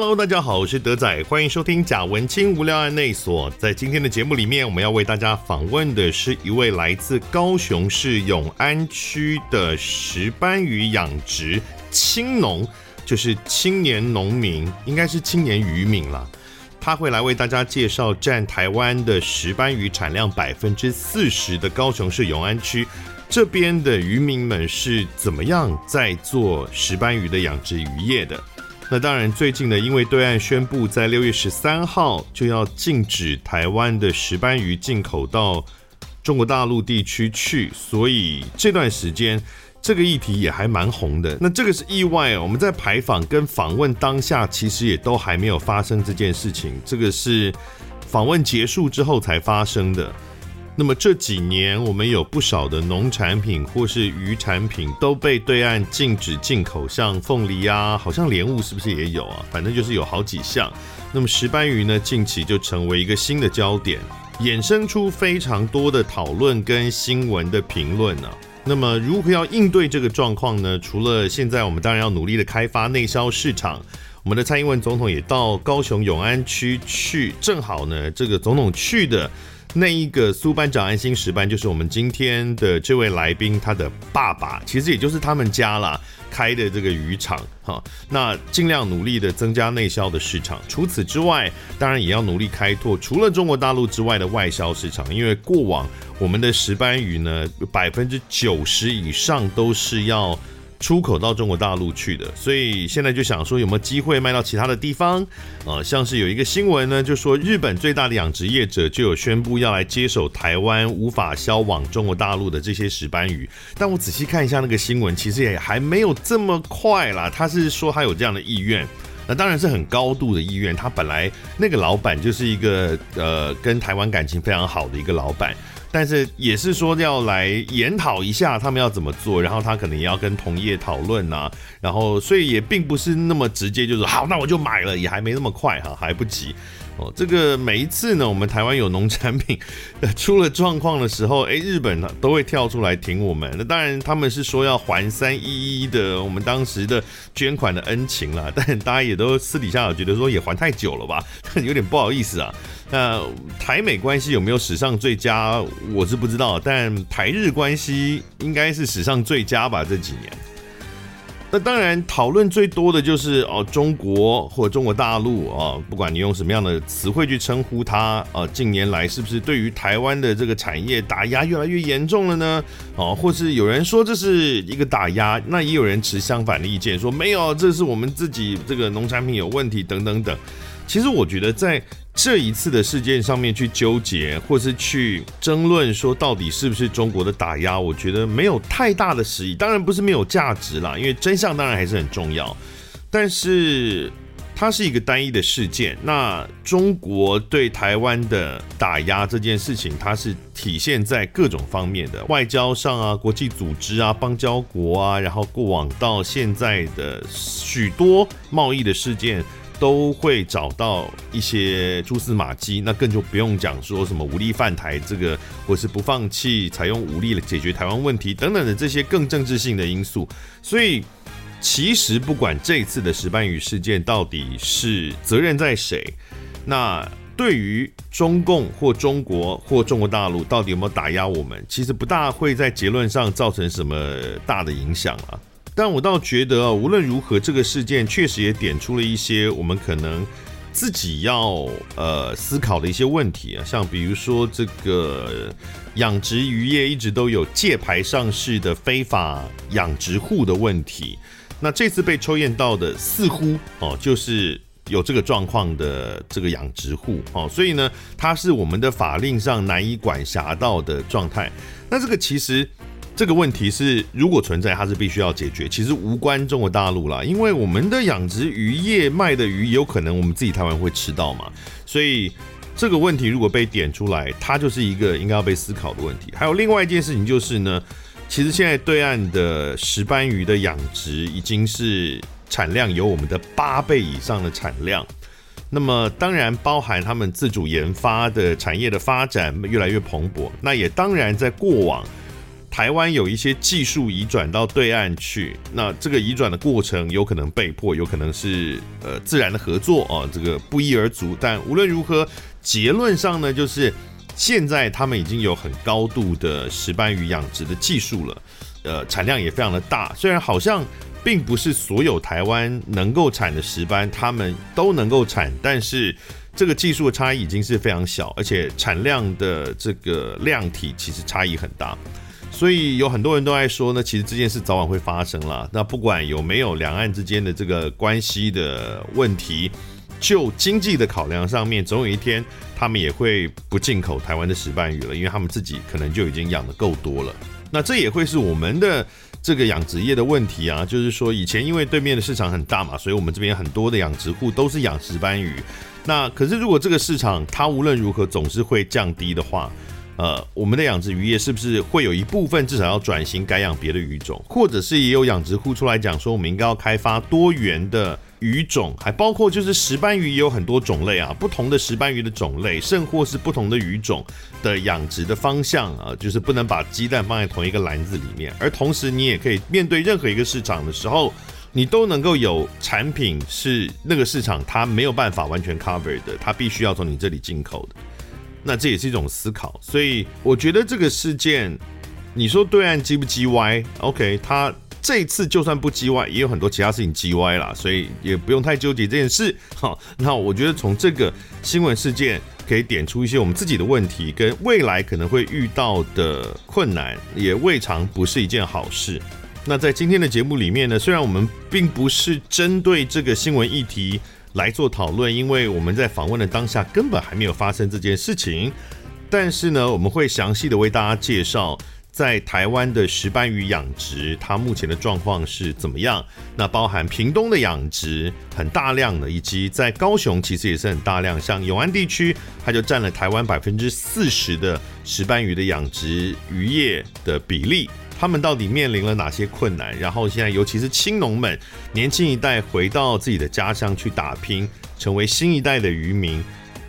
Hello，大家好，我是德仔，欢迎收听贾文清无聊案内所。在今天的节目里面，我们要为大家访问的是一位来自高雄市永安区的石斑鱼养殖青农，就是青年农民，应该是青年渔民啦。他会来为大家介绍占台湾的石斑鱼产量百分之四十的高雄市永安区这边的渔民们是怎么样在做石斑鱼的养殖渔业的。那当然，最近呢，因为对岸宣布在六月十三号就要禁止台湾的石斑鱼进口到中国大陆地区去，所以这段时间这个议题也还蛮红的。那这个是意外，我们在采访跟访问当下，其实也都还没有发生这件事情，这个是访问结束之后才发生的。那么这几年，我们有不少的农产品或是鱼产品都被对岸禁止进口，像凤梨啊，好像莲雾是不是也有啊？反正就是有好几项。那么石斑鱼呢，近期就成为一个新的焦点，衍生出非常多的讨论跟新闻的评论呢。那么如何要应对这个状况呢？除了现在我们当然要努力的开发内销市场，我们的蔡英文总统也到高雄永安区去，正好呢，这个总统去的。那一个苏班长安心石斑，就是我们今天的这位来宾，他的爸爸，其实也就是他们家啦开的这个鱼场哈。那尽量努力的增加内销的市场，除此之外，当然也要努力开拓除了中国大陆之外的外销市场，因为过往我们的石斑鱼呢，百分之九十以上都是要。出口到中国大陆去的，所以现在就想说有没有机会卖到其他的地方啊？像是有一个新闻呢，就说日本最大的养殖业者就有宣布要来接手台湾无法销往中国大陆的这些石斑鱼。但我仔细看一下那个新闻，其实也还没有这么快啦。他是说他有这样的意愿，那当然是很高度的意愿。他本来那个老板就是一个呃跟台湾感情非常好的一个老板。但是也是说要来研讨一下他们要怎么做，然后他可能也要跟同业讨论呐，然后所以也并不是那么直接，就是好，那我就买了，也还没那么快哈，还不急。哦，这个每一次呢，我们台湾有农产品出了状况的时候，哎，日本呢都会跳出来挺我们。那当然他们是说要还三一一的我们当时的捐款的恩情啦，但大家也都私底下有觉得说也还太久了吧，有点不好意思啊。那台美关系有没有史上最佳，我是不知道，但台日关系应该是史上最佳吧，这几年。那当然，讨论最多的就是哦，中国或中国大陆啊，不管你用什么样的词汇去称呼它啊，近年来是不是对于台湾的这个产业打压越来越严重了呢？哦，或是有人说这是一个打压，那也有人持相反的意见，说没有，这是我们自己这个农产品有问题等等等。其实我觉得在。这一次的事件上面去纠结，或是去争论说到底是不是中国的打压，我觉得没有太大的实意。当然不是没有价值啦，因为真相当然还是很重要。但是它是一个单一的事件。那中国对台湾的打压这件事情，它是体现在各种方面的外交上啊、国际组织啊、邦交国啊，然后过往到现在的许多贸易的事件。都会找到一些蛛丝马迹，那更就不用讲说什么武力犯台这个，或是不放弃采用武力来解决台湾问题等等的这些更政治性的因素。所以，其实不管这次的石斑鱼事件到底是责任在谁，那对于中共或中国或中国大陆到底有没有打压我们，其实不大会在结论上造成什么大的影响啊。但我倒觉得啊，无论如何，这个事件确实也点出了一些我们可能自己要呃思考的一些问题啊，像比如说这个养殖渔业一直都有借牌上市的非法养殖户的问题，那这次被抽验到的似乎哦就是有这个状况的这个养殖户哦，所以呢，它是我们的法令上难以管辖到的状态。那这个其实。这个问题是，如果存在，它是必须要解决。其实无关中国大陆啦，因为我们的养殖渔业卖的鱼，有可能我们自己台湾会吃到嘛。所以这个问题如果被点出来，它就是一个应该要被思考的问题。还有另外一件事情就是呢，其实现在对岸的石斑鱼的养殖已经是产量有我们的八倍以上的产量。那么当然包含他们自主研发的产业的发展越来越蓬勃。那也当然在过往。台湾有一些技术移转到对岸去，那这个移转的过程有可能被迫，有可能是呃自然的合作啊，这个不一而足。但无论如何，结论上呢，就是现在他们已经有很高度的石斑鱼养殖的技术了，呃，产量也非常的大。虽然好像并不是所有台湾能够产的石斑他们都能够产，但是。这个技术的差异已经是非常小，而且产量的这个量体其实差异很大，所以有很多人都在说呢，其实这件事早晚会发生了。那不管有没有两岸之间的这个关系的问题，就经济的考量上面，总有一天他们也会不进口台湾的石斑鱼了，因为他们自己可能就已经养得够多了。那这也会是我们的这个养殖业的问题啊，就是说以前因为对面的市场很大嘛，所以我们这边很多的养殖户都是养石斑鱼。那可是，如果这个市场它无论如何总是会降低的话，呃，我们的养殖渔业是不是会有一部分至少要转型改养别的鱼种，或者是也有养殖户出来讲说，我们应该要开发多元的鱼种，还包括就是石斑鱼也有很多种类啊，不同的石斑鱼的种类，甚或是不同的鱼种的养殖的方向啊，就是不能把鸡蛋放在同一个篮子里面，而同时你也可以面对任何一个市场的时候。你都能够有产品是那个市场它没有办法完全 cover 的，它必须要从你这里进口的，那这也是一种思考。所以我觉得这个事件，你说对岸叽不叽歪？OK，他这次就算不叽歪，也有很多其他事情叽歪啦，所以也不用太纠结这件事。好，那我觉得从这个新闻事件可以点出一些我们自己的问题，跟未来可能会遇到的困难，也未尝不是一件好事。那在今天的节目里面呢，虽然我们并不是针对这个新闻议题来做讨论，因为我们在访问的当下根本还没有发生这件事情，但是呢，我们会详细的为大家介绍在台湾的石斑鱼养殖，它目前的状况是怎么样。那包含屏东的养殖很大量的，以及在高雄其实也是很大量，像永安地区，它就占了台湾百分之四十的石斑鱼的养殖渔业的比例。他们到底面临了哪些困难？然后现在，尤其是青农们，年轻一代回到自己的家乡去打拼，成为新一代的渔民，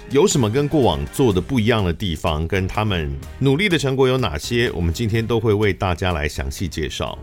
有什么跟过往做的不一样的地方？跟他们努力的成果有哪些？我们今天都会为大家来详细介绍。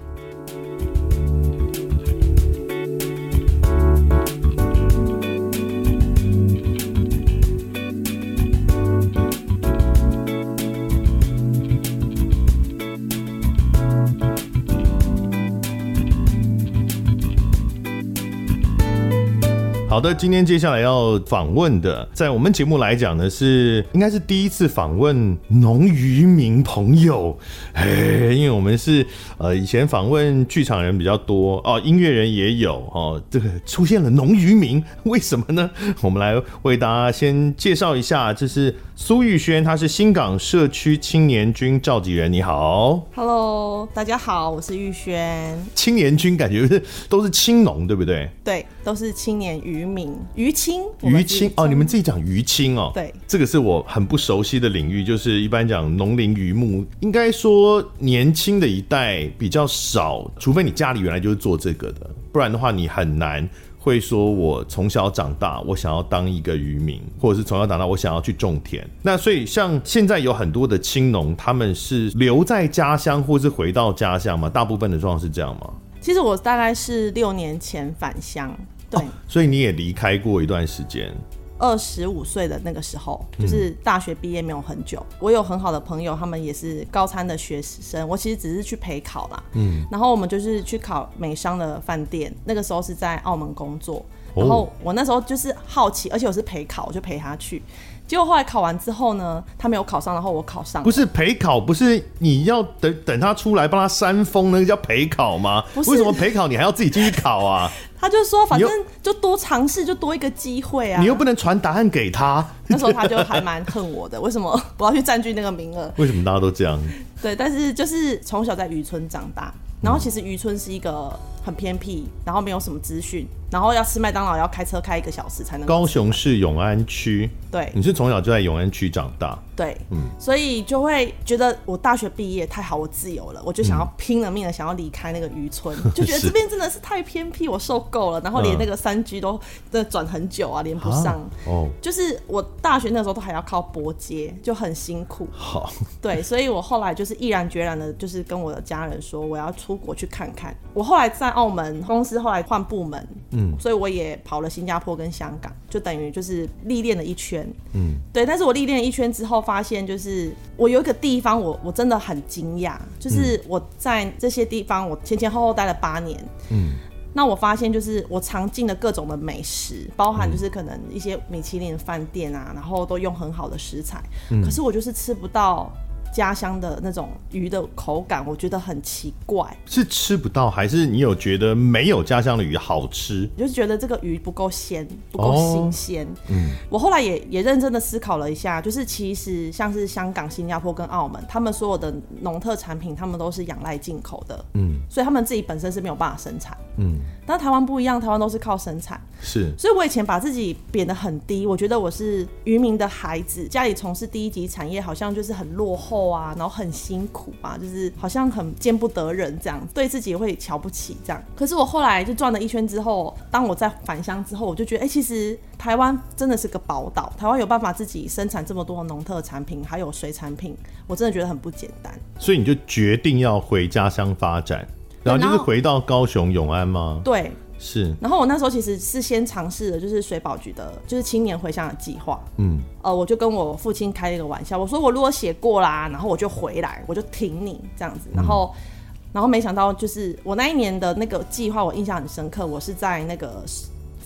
好的，今天接下来要访问的，在我们节目来讲呢，是应该是第一次访问农渔民朋友，哎，因为我们是呃以前访问剧场人比较多哦，音乐人也有哦，这个出现了农渔民，为什么呢？我们来为大家先介绍一下，这是苏玉轩，他是新港社区青年军召集人，你好，Hello，大家好，我是玉轩。青年军感觉是都是青农，对不对？对，都是青年渔。民渔青，渔青哦，你们自己讲渔青哦，对，这个是我很不熟悉的领域，就是一般讲农林渔牧，应该说年轻的一代比较少，除非你家里原来就是做这个的，不然的话你很难会说，我从小长大，我想要当一个渔民，或者是从小长大，我想要去种田。那所以像现在有很多的青农，他们是留在家乡，或是回到家乡吗？大部分的状况是这样吗？其实我大概是六年前返乡。对、哦，所以你也离开过一段时间。二十五岁的那个时候，就是大学毕业没有很久。嗯、我有很好的朋友，他们也是高参的学生。我其实只是去陪考啦。嗯。然后我们就是去考美商的饭店，那个时候是在澳门工作。然后我那时候就是好奇，而且我是陪考，我就陪他去。结果后来考完之后呢，他没有考上，然后我考上。不是陪考，不是你要等等他出来帮他扇风，那个叫陪考吗？为什么陪考你还要自己进去考啊？他就说，反正就多尝试，就多一个机会啊。你又不能传答案给他。那时候他就还蛮恨我的，为什么我要去占据那个名额？为什么大家都这样？对，但是就是从小在渔村长大，然后其实渔村是一个很偏僻，然后没有什么资讯，然后要吃麦当劳要开车开一个小时才能。高雄市永安区，对，你是从小就在永安区长大，对，嗯，所以就会觉得我大学毕业太好，我自由了，我就想要拼了命的想要离开那个渔村，嗯、就觉得这边真的是太偏僻，我受够了，然后连那个三 G 都真的转很久啊，连不上，哦，就是我大学那时候都还要靠拨接，就很辛苦，好，对，所以我后来就是毅然决然的，就是跟我的家人说我要出国去看看，我后来在澳门公司后来换部门，嗯，所以我也跑了新加坡跟香港，就等于就是历练了一圈，嗯，对。但是我历练了一圈之后，发现就是我有一个地方我，我我真的很惊讶，就是我在这些地方，我前前后后待了八年，嗯，那我发现就是我尝尽了各种的美食，包含就是可能一些米其林饭店啊，然后都用很好的食材，嗯，可是我就是吃不到。家乡的那种鱼的口感，我觉得很奇怪。是吃不到，还是你有觉得没有家乡的鱼好吃？就是觉得这个鱼不够鲜，不够新鲜。哦。嗯，我后来也也认真的思考了一下，就是其实像是香港、新加坡跟澳门，他们所有的农特产品，他们都是仰赖进口的。嗯，所以他们自己本身是没有办法生产。嗯，但台湾不一样，台湾都是靠生产。是，所以我以前把自己贬得很低，我觉得我是渔民的孩子，家里从事第一级产业，好像就是很落后啊，然后很辛苦啊，就是好像很见不得人这样，对自己会瞧不起这样。可是我后来就转了一圈之后，当我在返乡之后，我就觉得，哎、欸，其实台湾真的是个宝岛，台湾有办法自己生产这么多的农特产品，还有水产品，我真的觉得很不简单。所以你就决定要回家乡发展，然后就是回到高雄永安吗？对。是，然后我那时候其实是先尝试的，就是水保局的，就是青年回乡的计划。嗯，呃，我就跟我父亲开了一个玩笑，我说我如果写过啦，然后我就回来，我就挺你这样子。然后，嗯、然后没想到就是我那一年的那个计划，我印象很深刻。我是在那个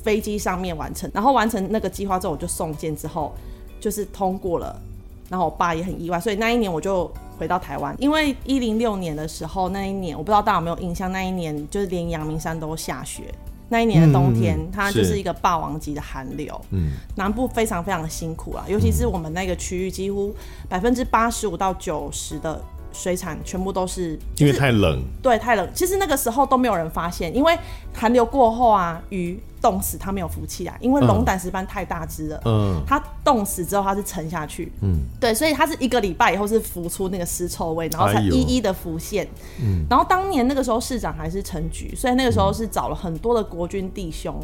飞机上面完成，然后完成那个计划之后，我就送件之后就是通过了。然后我爸也很意外，所以那一年我就回到台湾，因为一零六年的时候，那一年我不知道大家有没有印象，那一年就是连阳明山都下雪。那一年的冬天，嗯、它就是一个霸王级的寒流，嗯，南部非常非常的辛苦啊，尤其是我们那个区域，几乎百分之八十五到九十的水产全部都是、就是、因为太冷，对，太冷。其实那个时候都没有人发现，因为寒流过后啊，鱼。冻死它没有浮起来，因为龙胆石斑太大只了。嗯，它冻死之后它是沉下去。嗯，对，所以它是一个礼拜以后是浮出那个尸臭味，然后才一一的浮现。嗯，然后当年那个时候市长还是陈菊，所以那个时候是找了很多的国军弟兄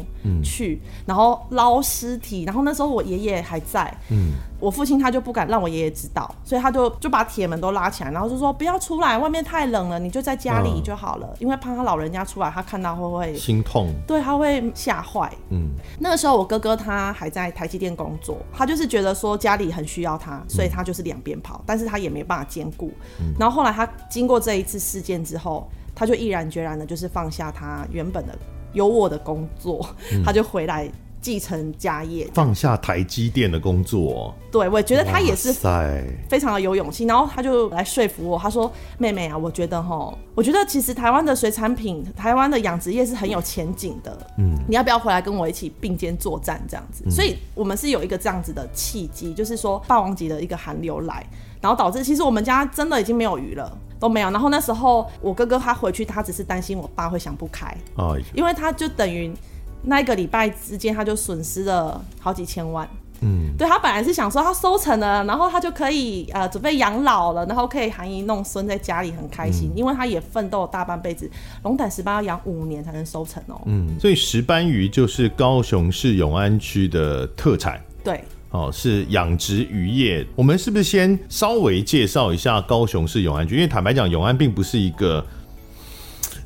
去，嗯、然后捞尸体。然后那时候我爷爷还在。嗯，我父亲他就不敢让我爷爷知道，所以他就就把铁门都拉起来，然后就说不要出来，外面太冷了，你就在家里就好了，嗯、因为怕他老人家出来，他看到会不会心痛？对，他会吓。坏，嗯，那个时候我哥哥他还在台积电工作，他就是觉得说家里很需要他，所以他就是两边跑，但是他也没办法兼顾。嗯，然后后来他经过这一次事件之后，他就毅然决然的，就是放下他原本的优渥的工作，嗯，他就回来。继承家业，放下台积电的工作。对，我觉得他也是非常的有勇气。然后他就来说服我，他说：“妹妹啊，我觉得哈，我觉得其实台湾的水产品，台湾的养殖业是很有前景的。嗯，你要不要回来跟我一起并肩作战这样子？嗯，所以我们是有一个这样子的契机，就是说霸王级的一个寒流来，然后导致其实我们家真的已经没有鱼了，都没有。然后那时候我哥哥他回去，他只是担心我爸会想不开，哦，因为他就等于。那一个礼拜之间，他就损失了好几千万。嗯，对，他本来是想说他收成了，然后他就可以呃准备养老了，然后可以含饴弄孙，在家里很开心，嗯、因为他也奋斗了大半辈子，龙胆石斑要养五年才能收成哦、喔。嗯，所以石斑鱼就是高雄市永安区的特产。对，哦，是养殖渔业。我们是不是先稍微介绍一下高雄市永安区？因为坦白讲，永安并不是一个。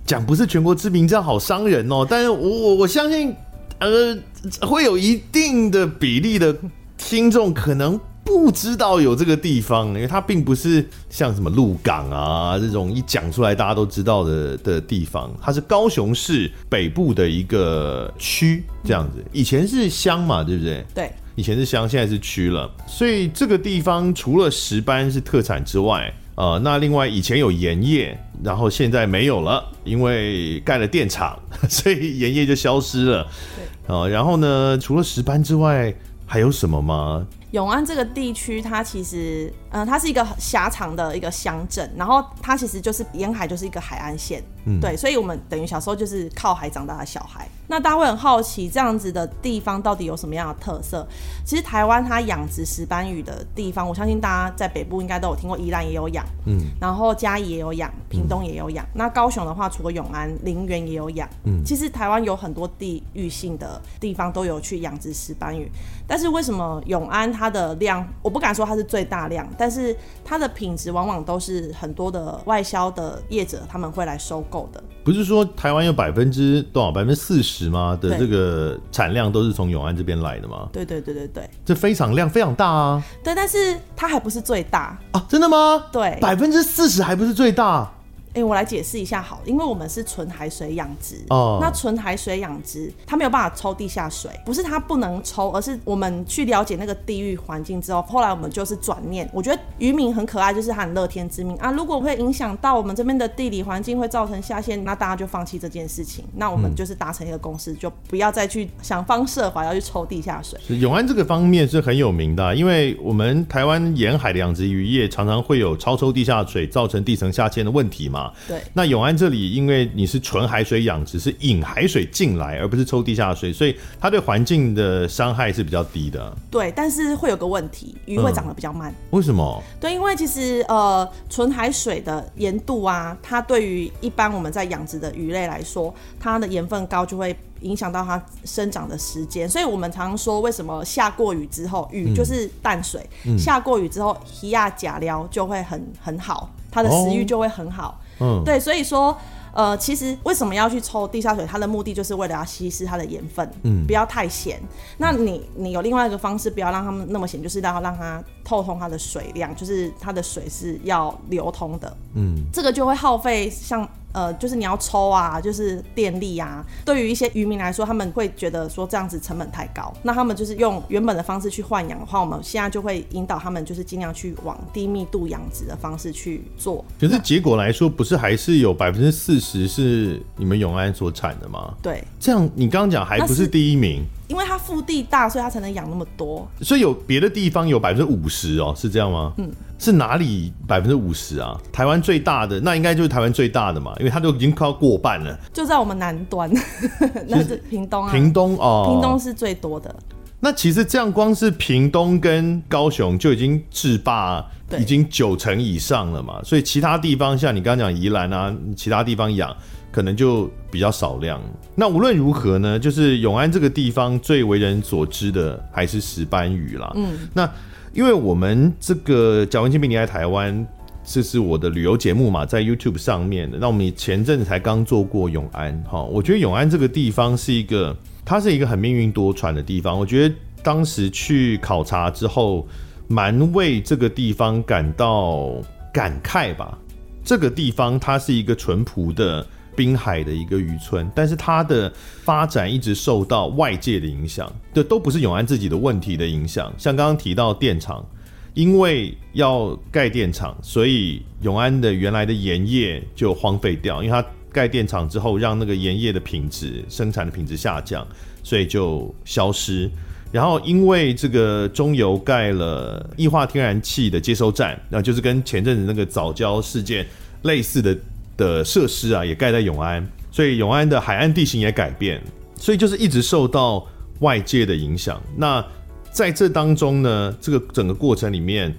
讲不是全国知名，这样好伤人哦。但是我我我相信，呃，会有一定的比例的听众可能不知道有这个地方，因为它并不是像什么鹿港啊这种一讲出来大家都知道的的地方。它是高雄市北部的一个区，这样子。以前是乡嘛，对不对？对，以前是乡，现在是区了。所以这个地方除了石斑是特产之外，呃，那另外以前有盐业，然后现在没有了，因为盖了电厂，所以盐业就消失了。对，呃，然后呢，除了石斑之外，还有什么吗？永安这个地区，它其实，嗯、呃，它是一个狭长的一个乡镇，然后它其实就是沿海就是一个海岸线。嗯，对，所以我们等于小时候就是靠海长大的小孩。那大家会很好奇，这样子的地方到底有什么样的特色？其实台湾它养殖石斑鱼的地方，我相信大家在北部应该都有听过，宜兰也有养，嗯，然后嘉义也有养，屏东也有养。嗯、那高雄的话，除了永安、林园也有养，嗯，其实台湾有很多地域性的地方都有去养殖石斑鱼。但是为什么永安它的量，我不敢说它是最大量，但是它的品质往往都是很多的外销的业者他们会来收购的。不是说台湾有百分之多少，百分之四十吗？的这个产量都是从永安这边来的吗？对对对对对，这非常量非常大啊。对，但是它还不是最大啊？真的吗？对，百分之四十还不是最大。哎、欸，我来解释一下好，因为我们是纯海水养殖哦。那纯海水养殖，它没有办法抽地下水，不是它不能抽，而是我们去了解那个地域环境之后，后来我们就是转念。我觉得渔民很可爱，就是他很乐天知命啊。如果会影响到我们这边的地理环境，会造成下线，那大家就放弃这件事情。那我们就是达成一个共识，嗯、就不要再去想方设法要去抽地下水。永安这个方面是很有名的，因为我们台湾沿海的养殖渔业常常会有超抽地下水，造成地层下陷的问题嘛。对，那永永安这里，因为你是纯海水养殖，是引海水进来，而不是抽地下水，所以它对环境的伤害是比较低的。对，但是会有个问题，鱼会长得比较慢。嗯、为什么？对，因为其实呃，纯海水的盐度啊，它对于一般我们在养殖的鱼类来说，它的盐分高就会影响到它生长的时间。所以我们常常说，为什么下过雨之后，鱼就是淡水，嗯、下过雨之后，鱼亚甲寮就会很很好，它的食欲就会很好。哦嗯，对，所以说，呃，其实为什么要去抽地下水？它的目的就是为了要稀释它的盐分，嗯，不要太咸。那你你有另外一个方式，不要让它们那么咸，就是要让它透通它的水量，就是它的水是要流通的，嗯，这个就会耗费像。呃，就是你要抽啊，就是电力啊。对于一些渔民来说，他们会觉得说这样子成本太高，那他们就是用原本的方式去换养的话，我们现在就会引导他们，就是尽量去往低密度养殖的方式去做。可是结果来说，不是还是有百分之四十是你们永安所产的吗？对，这样你刚刚讲还不是第一名。因为它腹地大，所以它才能养那么多。所以有别的地方有百分之五十哦，是这样吗？嗯，是哪里百分之五十啊？台湾最大的那应该就是台湾最大的嘛，因为它都已经快要过半了。就在我们南端，那是屏东啊。屏东哦，屏东是最多的。那其实这样光是屏东跟高雄就已经制霸已经九成以上了嘛，所以其他地方像你刚刚讲宜兰啊，其他地方养。可能就比较少量。那无论如何呢，就是永安这个地方最为人所知的还是石斑鱼啦。嗯，那因为我们这个贾文清陪你来台湾，这是我的旅游节目嘛，在 YouTube 上面的。那我们前阵子才刚做过永安，哈，我觉得永安这个地方是一个，它是一个很命运多舛的地方。我觉得当时去考察之后，蛮为这个地方感到感慨吧。这个地方它是一个淳朴的。滨海的一个渔村，但是它的发展一直受到外界的影响，这都不是永安自己的问题的影响。像刚刚提到电厂，因为要盖电厂，所以永安的原来的盐业就荒废掉，因为它盖电厂之后，让那个盐业的品质、生产的品质下降，所以就消失。然后因为这个中油盖了液化天然气的接收站，那就是跟前阵子那个藻礁事件类似的。的设施啊，也盖在永安，所以永安的海岸地形也改变，所以就是一直受到外界的影响。那在这当中呢，这个整个过程里面，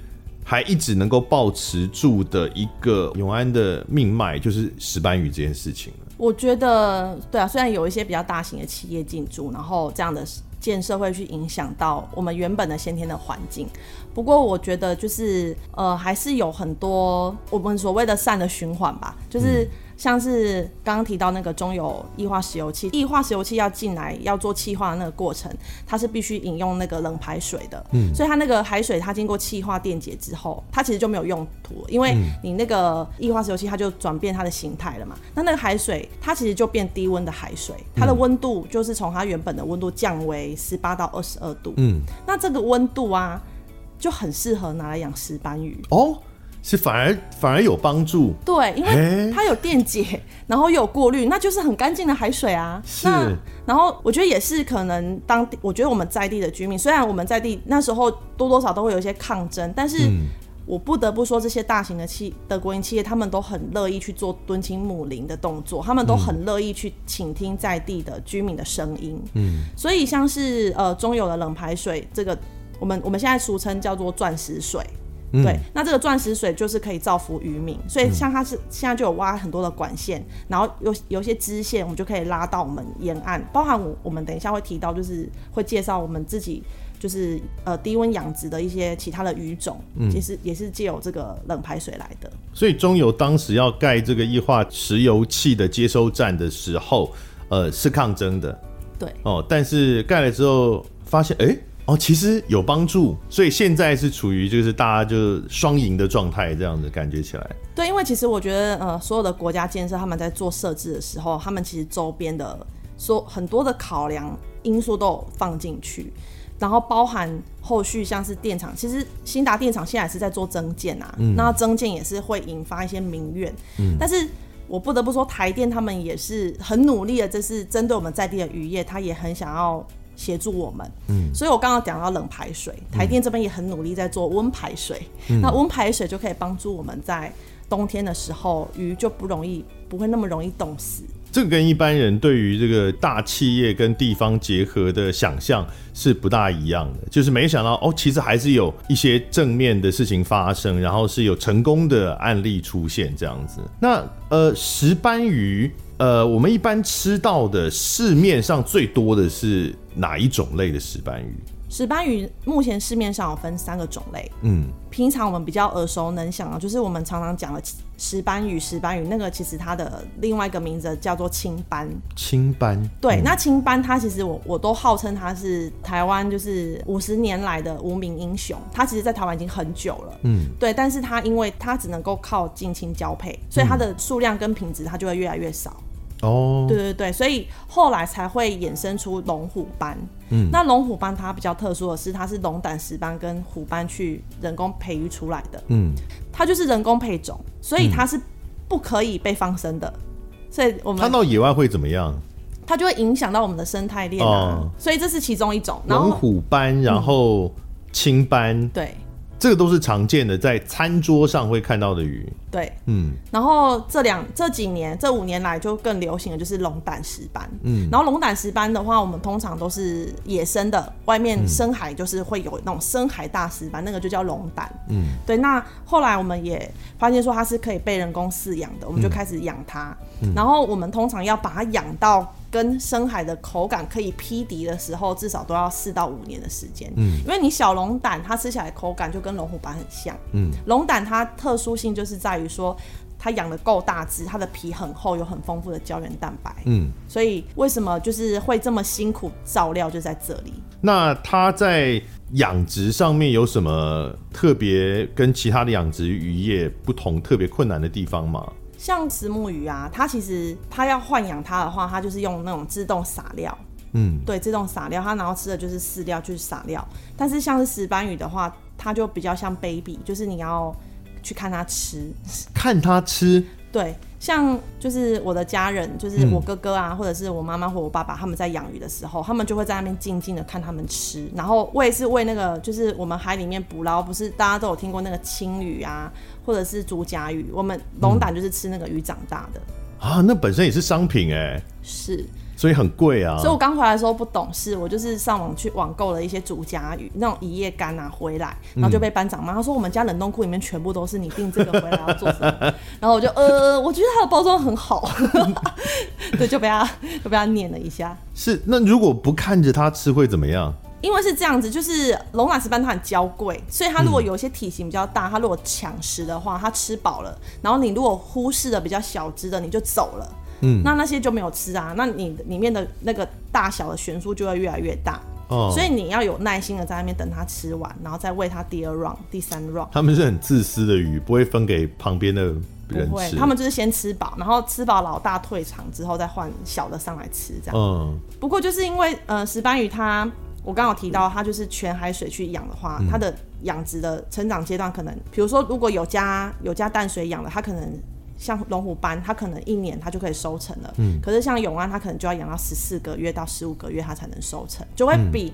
还一直能够保持住的一个永安的命脉，就是石斑鱼这件事情。我觉得，对啊，虽然有一些比较大型的企业进驻，然后这样的建设会去影响到我们原本的先天的环境。不过我觉得就是呃，还是有很多我们所谓的善的循环吧，就是。像是刚刚提到那个中油液化石油气，液化石油气要进来要做气化的那个过程，它是必须饮用那个冷排水的，嗯，所以它那个海水它经过气化电解之后，它其实就没有用途，因为你那个液化石油气它就转变它的形态了嘛，那那个海水它其实就变低温的海水，它的温度就是从它原本的温度降为十八到二十二度，嗯，那这个温度啊就很适合拿来养石斑鱼。哦。是反而反而有帮助，对，因为它有电解，然后又有过滤，那就是很干净的海水啊。是，然后我觉得也是可能当地，我觉得我们在地的居民，虽然我们在地那时候多多少都会有一些抗争，但是我不得不说，这些大型的企的国营企业，他们都很乐意去做敦亲睦邻的动作，他们都很乐意去倾听在地的居民的声音。嗯，所以像是呃中油的冷排水，这个我们我们现在俗称叫做钻石水。嗯、对，那这个钻石水就是可以造福渔民，所以像它是现在就有挖很多的管线，然后有有些支线，我们就可以拉到我们沿岸，包含我我们等一下会提到，就是会介绍我们自己就是呃低温养殖的一些其他的鱼种，嗯，其实也是借由这个冷排水来的。所以中油当时要盖这个液化石油气的接收站的时候，呃，是抗争的，对，哦，但是盖了之后发现，哎、欸。哦，其实有帮助，所以现在是处于就是大家就是双赢的状态，这样子感觉起来。对，因为其实我觉得，呃，所有的国家建设他们在做设置的时候，他们其实周边的说很多的考量因素都有放进去，然后包含后续像是电厂，其实新达电厂现在是在做增建啊，嗯、那增建也是会引发一些民怨，嗯，但是我不得不说，台电他们也是很努力的，这是针对我们在地的渔业，他也很想要。协助我们，嗯，所以我刚刚讲到冷排水，台电这边也很努力在做温排水，嗯、那温排水就可以帮助我们在冬天的时候，鱼就不容易不会那么容易冻死。这个跟一般人对于这个大企业跟地方结合的想象是不大一样的，就是没想到哦，其实还是有一些正面的事情发生，然后是有成功的案例出现这样子。那呃，石斑鱼。呃，我们一般吃到的市面上最多的是哪一种类的石斑鱼？石斑鱼目前市面上有分三个种类。嗯，平常我们比较耳熟能详啊，就是我们常常讲的石斑鱼。石斑鱼那个其实它的另外一个名字叫做青斑。青斑。对，嗯、那青斑它其实我我都号称它是台湾就是五十年来的无名英雄。它其实，在台湾已经很久了。嗯，对，但是它因为它只能够靠近亲交配，所以它的数量跟品质它就会越来越少。哦，对对对，所以后来才会衍生出龙虎斑。嗯，那龙虎斑它比较特殊的是，它是龙胆石斑跟虎斑去人工培育出来的。嗯，它就是人工配种，所以它是不可以被放生的。嗯、所以我们看到野外会怎么样？它就会影响到我们的生态链啊。哦、所以这是其中一种。龙虎斑，然后青斑、嗯。对。这个都是常见的，在餐桌上会看到的鱼。对，嗯，然后这两这几年这五年来就更流行的就是龙胆石斑。嗯，然后龙胆石斑的话，我们通常都是野生的，外面深海就是会有那种深海大石斑，那个就叫龙胆。嗯，对。那后来我们也发现说它是可以被人工饲养的，我们就开始养它。嗯，然后我们通常要把它养到。跟深海的口感可以匹敌的时候，至少都要四到五年的时间。嗯，因为你小龙胆它吃起来口感就跟龙虎斑很像。嗯，龙胆它特殊性就是在于说，它养的够大只，它的皮很厚，有很丰富的胶原蛋白。嗯，所以为什么就是会这么辛苦照料就在这里。那它在养殖上面有什么特别跟其他的养殖渔业不同、特别困难的地方吗？像石木鱼啊，它其实它要豢养它的话，它就是用那种自动撒料，嗯，对，自动撒料，它然后吃的就是饲料，就是撒料。但是像是石斑鱼的话，它就比较像 baby，就是你要去看它吃，看它吃，对。像就是我的家人，就是我哥哥啊，嗯、或者是我妈妈或我爸爸，他们在养鱼的时候，他们就会在那边静静的看他们吃。然后我也是喂那个，就是我们海里面捕捞，不是大家都有听过那个青鱼啊，或者是竹夹鱼，我们龙胆就是吃那个鱼长大的。嗯、啊，那本身也是商品哎、欸。是。所以很贵啊！所以我刚回来的时候不懂事，我就是上网去网购了一些竹筴鱼那种一夜干啊回来，然后就被班长骂，他说我们家冷冻库里面全部都是，你订这个回来要做什么？然后我就呃，我觉得它的包装很好，对，就被他就被他念了一下。是，那如果不看着它吃会怎么样？因为是这样子，就是龙胆石斑它很娇贵，所以它如果有一些体型比较大，它如果抢食的话，它吃饱了，然后你如果忽视了比较小只的，你就走了。嗯，那那些就没有吃啊，那你里面的那个大小的悬殊就会越来越大，哦，所以你要有耐心的在那边等它吃完，然后再喂它第二 round、第三 round。他们是很自私的鱼，不会分给旁边的人吃。他们就是先吃饱，然后吃饱老大退场之后再换小的上来吃这样。嗯，不过就是因为呃石斑鱼它，我刚好提到它就是全海水去养的话，嗯、它的养殖的成长阶段可能，比如说如果有加有加淡水养的，它可能。像龙虎斑，它可能一年它就可以收成了。嗯。可是像永安，它可能就要养到十四个月到十五个月，它才能收成，就会比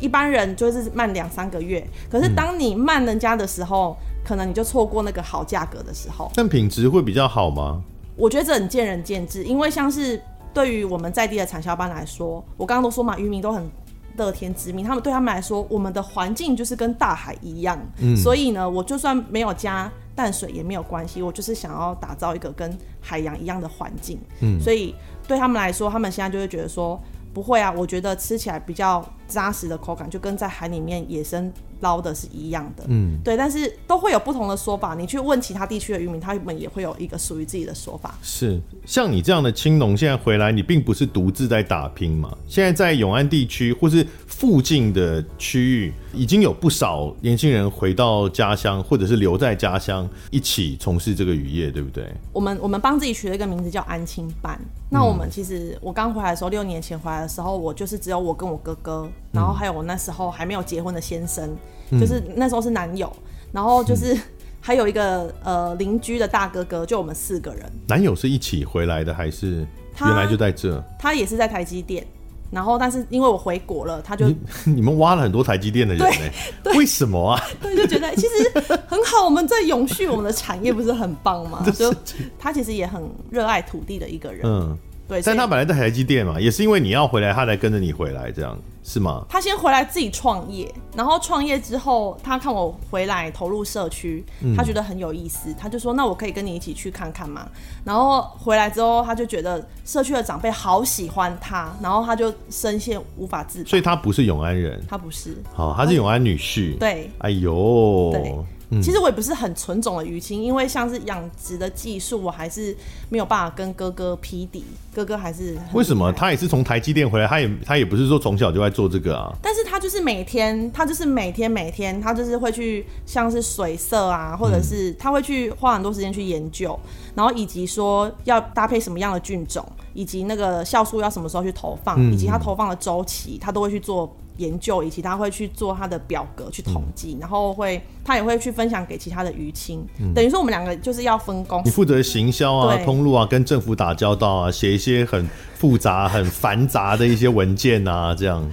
一般人就是慢两三个月。可是当你慢人家的时候，可能你就错过那个好价格的时候。但品质会比较好吗？我觉得这很见仁见智，因为像是对于我们在地的产销班来说，我刚刚都说嘛，渔民都很乐天知命，他们对他们来说，我们的环境就是跟大海一样，嗯，所以呢，我就算没有加淡水也没有关系，我就是想要打造一个跟海洋一样的环境，嗯，所以对他们来说，他们现在就会觉得说，不会啊，我觉得吃起来比较扎实的口感，就跟在海里面野生。捞的是一样的，嗯，对，但是都会有不同的说法。你去问其他地区的渔民，他们也会有一个属于自己的说法。是，像你这样的青农，现在回来，你并不是独自在打拼嘛？现在在永安地区或是附近的区域，已经有不少年轻人回到家乡，或者是留在家乡一起从事这个渔业，对不对？我们我们帮自己取了一个名字叫安青班。那我们其实我刚回来的时候，六年前回来的时候，我就是只有我跟我哥哥，然后还有我那时候还没有结婚的先生。就是那时候是男友，然后就是还有一个呃邻居的大哥哥，就我们四个人。男友是一起回来的还是原来就在这？他也是在台积电，然后但是因为我回国了，他就你，你们挖了很多台积电的人呢？为什么啊？对，就觉得其实很好，我们在永续我们的产业不是很棒吗？就他其实也很热爱土地的一个人。嗯。对，但他本来在台积电嘛，也是因为你要回来，他才跟着你回来，这样是吗？他先回来自己创业，然后创业之后，他看我回来投入社区，他觉得很有意思，他就说：“那我可以跟你一起去看看嘛？”然后回来之后，他就觉得社区的长辈好喜欢他，然后他就深陷无法自拔。所以他不是永安人，他不是，好，他是永安女婿。对，哎呦，对。其实我也不是很纯种的鱼青，因为像是养殖的技术，我还是没有办法跟哥哥匹敌。哥哥还是为什么他也是从台积电回来，他也他也不是说从小就在做这个啊。但是他就是每天，他就是每天每天，他就是会去像是水色啊，或者是他会去花很多时间去研究，然后以及说要搭配什么样的菌种，以及那个酵素要什么时候去投放，以及他投放的周期，他都会去做。研究以及他会去做他的表格去统计，嗯、然后会他也会去分享给其他的渔青，嗯、等于说我们两个就是要分工。你负责行销啊、通路啊、跟政府打交道啊，写一些很复杂、很繁杂的一些文件啊，这样，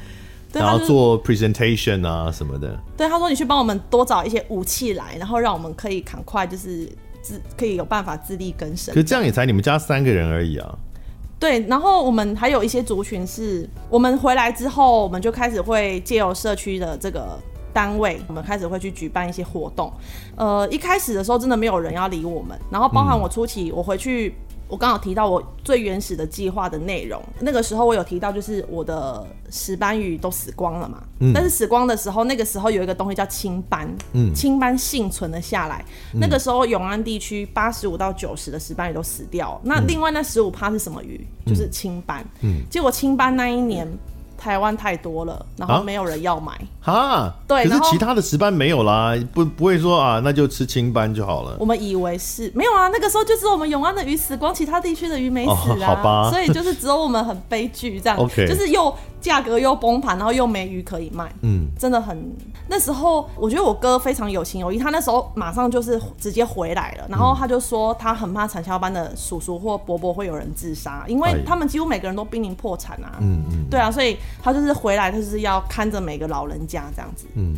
然后做 presentation 啊什么的。对，他说你去帮我们多找一些武器来，然后让我们可以赶快就是自可以有办法自力更生。可是这样也才你们家三个人而已啊。对，然后我们还有一些族群是，我们回来之后，我们就开始会借由社区的这个单位，我们开始会去举办一些活动。呃，一开始的时候真的没有人要理我们，然后包含我初期，我回去。我刚好提到我最原始的计划的内容，那个时候我有提到，就是我的石斑鱼都死光了嘛。嗯。但是死光的时候，那个时候有一个东西叫青斑，嗯，青斑幸存了下来。嗯。那个时候永安地区八十五到九十的石斑鱼都死掉了，那另外那十五趴是什么鱼？就是青斑。嗯。结果青斑那一年。台湾太多了，然后没有人要买啊。对，可是其他的石斑没有啦，不不会说啊，那就吃青斑就好了。我们以为是没有啊，那个时候就只有我们永安的鱼死光，其他地区的鱼没死啊。哦，好吧，所以就是只有我们很悲剧这样。OK，就是又。价格又崩盘，然后又没鱼可以卖，嗯，真的很。那时候我觉得我哥非常有情有义，他那时候马上就是直接回来了，然后他就说他很怕产销班的叔叔或伯伯会有人自杀，因为他们几乎每个人都濒临破产啊，嗯嗯，对啊，所以他就是回来，他就是要看着每个老人家这样子，嗯。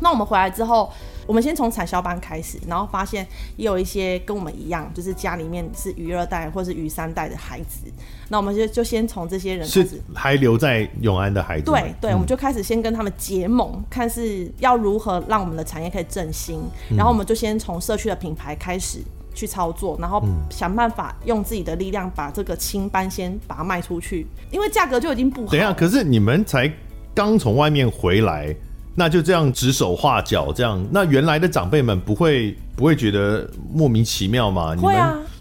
那我们回来之后，我们先从产销班开始，然后发现也有一些跟我们一样，就是家里面是鱼二代或是鱼三代的孩子。那我们就就先从这些人开始，还留在永安的孩子。对对，嗯、我们就开始先跟他们结盟，看是要如何让我们的产业可以振兴。然后我们就先从社区的品牌开始去操作，然后想办法用自己的力量把这个青斑先把它卖出去，因为价格就已经不好。等一下，可是你们才刚从外面回来。那就这样指手画脚，这样，那原来的长辈们不会不会觉得莫名其妙吗？你们。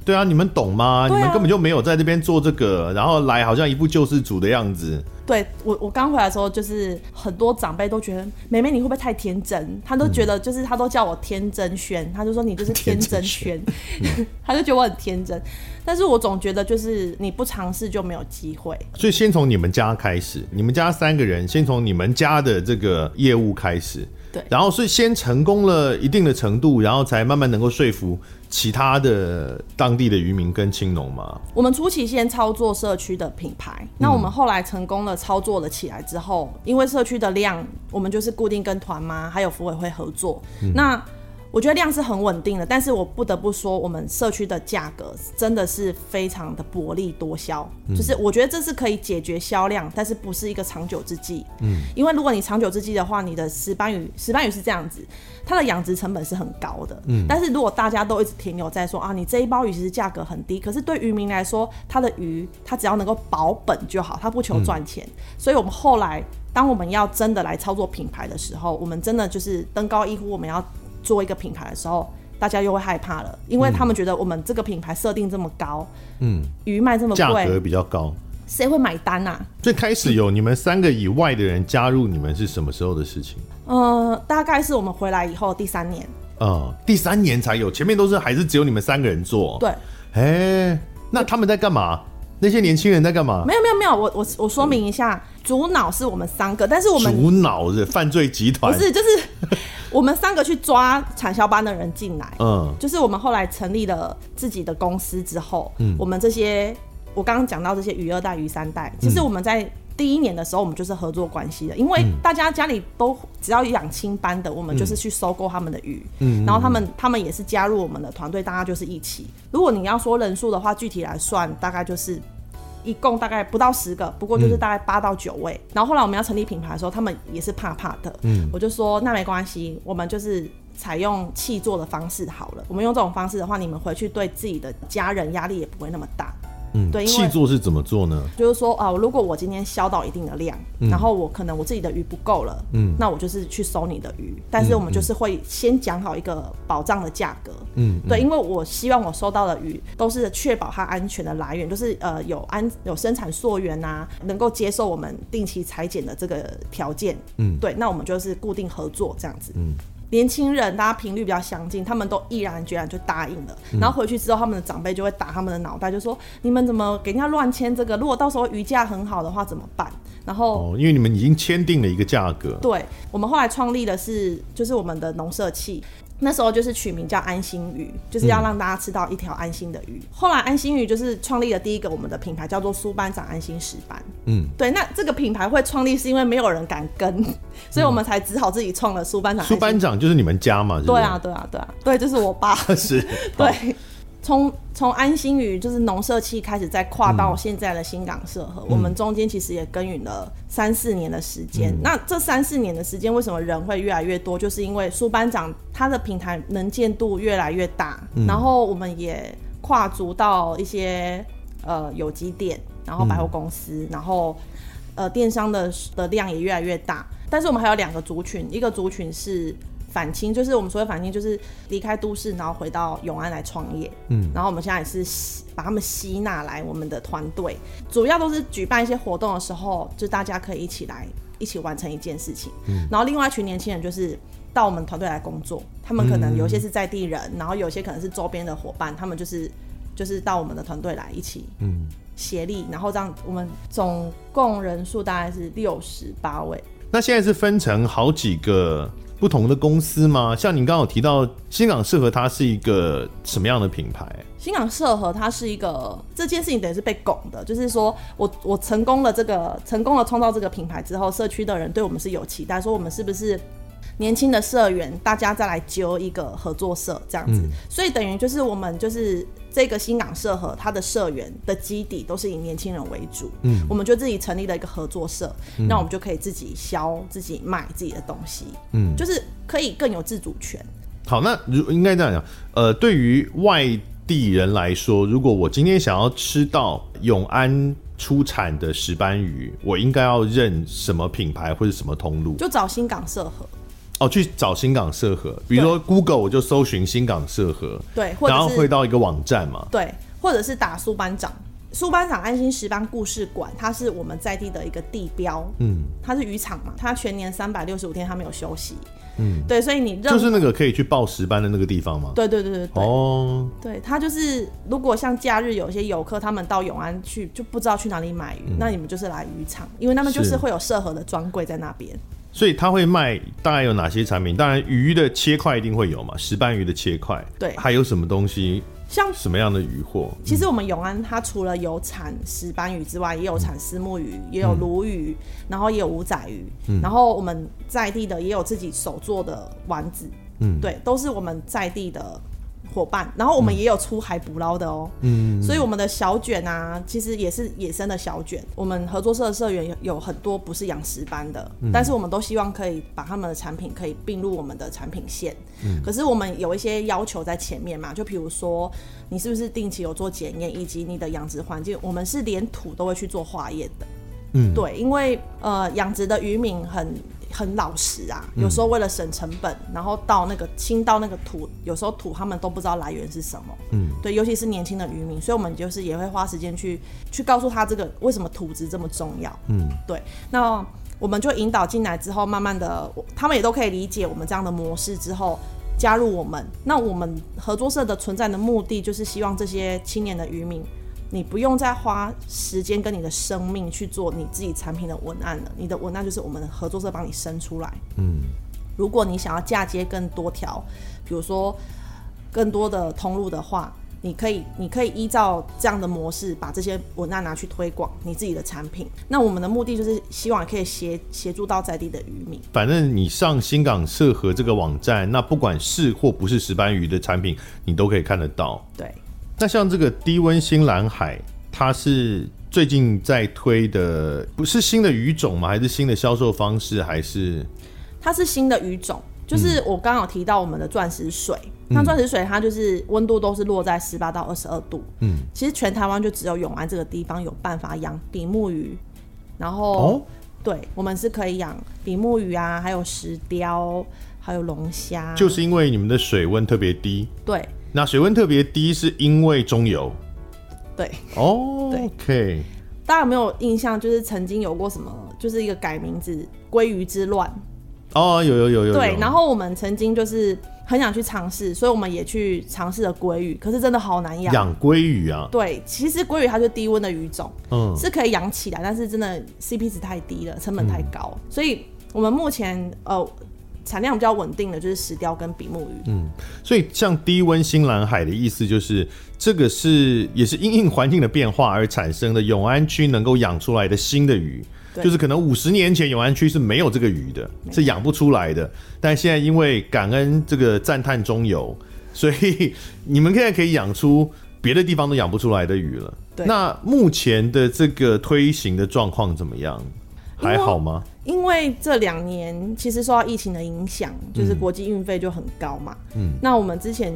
对啊，你们懂吗？啊、你们根本就没有在这边做这个，然后来好像一副救世主的样子。对我，我刚回来的时候，就是很多长辈都觉得妹妹你会不会太天真？他都觉得就是他都叫我天真轩，他就说你就是 天真轩，嗯、他就觉得我很天真。但是我总觉得就是你不尝试就没有机会。所以先从你们家开始，你们家三个人先从你们家的这个业务开始。对，然后是先成功了一定的程度，然后才慢慢能够说服其他的当地的渔民跟青农吗。我们初期先操作社区的品牌，那我们后来成功了操作了起来之后，嗯、因为社区的量，我们就是固定跟团妈还有服委会合作。嗯、那我觉得量是很稳定的，但是我不得不说，我们社区的价格真的是非常的薄利多销，嗯、就是我觉得这是可以解决销量，但是不是一个长久之计。嗯，因为如果你长久之计的话，你的石斑鱼，石斑鱼是这样子，它的养殖成本是很高的。嗯，但是如果大家都一直停留在说啊，你这一包鱼其实价格很低，可是对渔民来说，他的鱼他只要能够保本就好，他不求赚钱。嗯、所以我们后来当我们要真的来操作品牌的时候，我们真的就是登高一呼，我们要。做一个品牌的时候，大家又会害怕了，因为他们觉得我们这个品牌设定这么高，嗯，鱼卖这么贵，价格比较高，谁会买单啊？最开始有你们三个以外的人加入你们是什么时候的事情？呃，大概是我们回来以后第三年，呃，第三年才有，前面都是还是只有你们三个人做。对，哎、欸，那他们在干嘛？那些年轻人在干嘛？没有没有没有，我我我说明一下，主脑是我们三个，但是我们主脑是犯罪集团，不是就是。我们三个去抓产销班的人进来，嗯，就是我们后来成立了自己的公司之后，嗯，我们这些我刚刚讲到这些鱼二代、鱼三代，其实我们在第一年的时候，我们就是合作关系的，因为大家家里都只要养青班的，我们就是去收购他们的鱼，嗯，然后他们他们也是加入我们的团队，大家就是一起。如果你要说人数的话，具体来算，大概就是。一共大概不到十个，不过就是大概八到九位。嗯、然后后来我们要成立品牌的时候，他们也是怕怕的。嗯，我就说那没关系，我们就是采用气做的方式好了。我们用这种方式的话，你们回去对自己的家人压力也不会那么大。嗯，对，契作是怎么做呢？就是说啊，如果我今天销到一定的量，嗯、然后我可能我自己的鱼不够了，嗯，那我就是去收你的鱼，但是我们就是会先讲好一个保障的价格，嗯，对，因为我希望我收到的鱼都是确保它安全的来源，就是呃有安有生产溯源啊，能够接受我们定期裁剪的这个条件，嗯，对，那我们就是固定合作这样子，嗯。年轻人，大家频率比较相近，他们都毅然决然就答应了。然后回去之后，他们的长辈就会打他们的脑袋，就说：“你们怎么给人家乱签这个？如果到时候鱼价很好的话怎么办？”然后，哦，因为你们已经签订了一个价格。对，我们后来创立的是，就是我们的农社企。那时候就是取名叫安心鱼，就是要让大家吃到一条安心的鱼。嗯、后来安心鱼就是创立了第一个我们的品牌，叫做苏班长安心石斑。嗯，对。那这个品牌会创立是因为没有人敢跟，所以我们才只好自己创了苏班长。苏班长就是你们家嘛？对啊，对啊，对啊，对，就是我爸。是，对。从从安心鱼就是农社期开始，再跨到现在的新港社和，嗯、我们中间其实也耕耘了三四年的时间。嗯、那这三四年的时间，为什么人会越来越多？就是因为苏班长他的平台能见度越来越大，嗯、然后我们也跨足到一些呃有机店，然后百货公司，嗯、然后呃电商的的量也越来越大。但是我们还有两个族群，一个族群是。返青就是我们所谓反青，就是离开都市，然后回到永安来创业。嗯，然后我们现在也是把他们吸纳来我们的团队，主要都是举办一些活动的时候，就大家可以一起来一起完成一件事情。嗯，然后另外一群年轻人就是到我们团队来工作，他们可能有些是在地人，嗯、然后有些可能是周边的伙伴，他们就是就是到我们的团队来一起嗯协力，然后这样我们总共人数大概是六十八位。那现在是分成好几个。不同的公司吗？像您刚刚有提到新港社合，它是一个什么样的品牌？新港社合它是一个这件事情等于是被拱的，就是说我我成功了这个成功了创造这个品牌之后，社区的人对我们是有期待，说我们是不是年轻的社员，大家再来揪一个合作社这样子，嗯、所以等于就是我们就是。这个新港社和，它的社员的基底都是以年轻人为主。嗯，我们就自己成立了一个合作社，那、嗯、我们就可以自己销、自己卖自己的东西。嗯，就是可以更有自主权。好，那如应该这样讲，呃，对于外地人来说，如果我今天想要吃到永安出产的石斑鱼，我应该要认什么品牌或者什么通路？就找新港社合。哦，去找新港社合，比如说 Google 我就搜寻新港社合，对，然后会到一个网站嘛，对，或者是打苏班长，苏班长安心石斑故事馆，它是我们在地的一个地标，嗯，它是渔场嘛，它全年三百六十五天它没有休息，嗯，对，所以你就是那个可以去报石斑的那个地方吗？对对对对对，哦，对，它就是如果像假日有一些游客他们到永安去就不知道去哪里买鱼，嗯、那你们就是来渔场，因为他们就是。会有社合的专柜在那边。所以他会卖大概有哪些产品？当然鱼的切块一定会有嘛，石斑鱼的切块。对，还有什么东西？像什么样的鱼货？其实我们永安它除了有产石斑鱼之外，也有产石目鱼，也有鲈鱼，嗯、然后也有五仔鱼，嗯、然后我们在地的也有自己手做的丸子。嗯，对，都是我们在地的。伙伴，然后我们也有出海捕捞的哦，嗯，所以我们的小卷啊，其实也是野生的小卷。我们合作社的社员有有很多不是养殖班的，嗯，但是我们都希望可以把他们的产品可以并入我们的产品线。嗯，可是我们有一些要求在前面嘛，就比如说你是不是定期有做检验，以及你的养殖环境，我们是连土都会去做化验的。嗯，对，因为呃养殖的渔民很。很老实啊，有时候为了省成本，嗯、然后到那个清到那个土，有时候土他们都不知道来源是什么。嗯，对，尤其是年轻的渔民，所以我们就是也会花时间去去告诉他这个为什么土质这么重要。嗯，对，那我们就引导进来之后，慢慢的他们也都可以理解我们这样的模式之后加入我们。那我们合作社的存在的目的就是希望这些青年的渔民。你不用再花时间跟你的生命去做你自己产品的文案了，你的文案就是我们的合作社帮你生出来。嗯，如果你想要嫁接更多条，比如说更多的通路的话，你可以，你可以依照这样的模式把这些文案拿去推广你自己的产品。那我们的目的就是希望可以协协助到在地的渔民。反正你上新港社和这个网站，那不管是或不是石斑鱼的产品，你都可以看得到。对。那像这个低温新蓝海，它是最近在推的，不是新的鱼种吗？还是新的销售方式？还是它是新的鱼种？就是我刚刚有提到我们的钻石水，那、嗯、钻石水它就是温度都是落在十八到二十二度。嗯，其实全台湾就只有永安这个地方有办法养比目鱼，然后、哦、对，我们是可以养比目鱼啊，还有石雕，还有龙虾，就是因为你们的水温特别低。对。那水温特别低，是因为中油。对哦、oh,，OK。大家有没有印象？就是曾经有过什么，就是一个改名字“鲑鱼之乱”。哦、oh,，有有有有。对，然后我们曾经就是很想去尝试，所以我们也去尝试了鲑鱼，可是真的好难养。养鲑鱼啊？对，其实鲑鱼它就低温的鱼种，嗯，是可以养起来，但是真的 CP 值太低了，成本太高，嗯、所以我们目前呃。产量比较稳定的就是石雕跟比目鱼。嗯，所以像低温新蓝海的意思就是，这个是也是因应环境的变化而产生的永安区能够养出来的新的鱼，就是可能五十年前永安区是没有这个鱼的，是养不出来的。但现在因为感恩这个赞叹中游，所以你们现在可以养出别的地方都养不出来的鱼了。对。那目前的这个推行的状况怎么样？还好吗？因为这两年其实受到疫情的影响，就是国际运费就很高嘛。嗯，那我们之前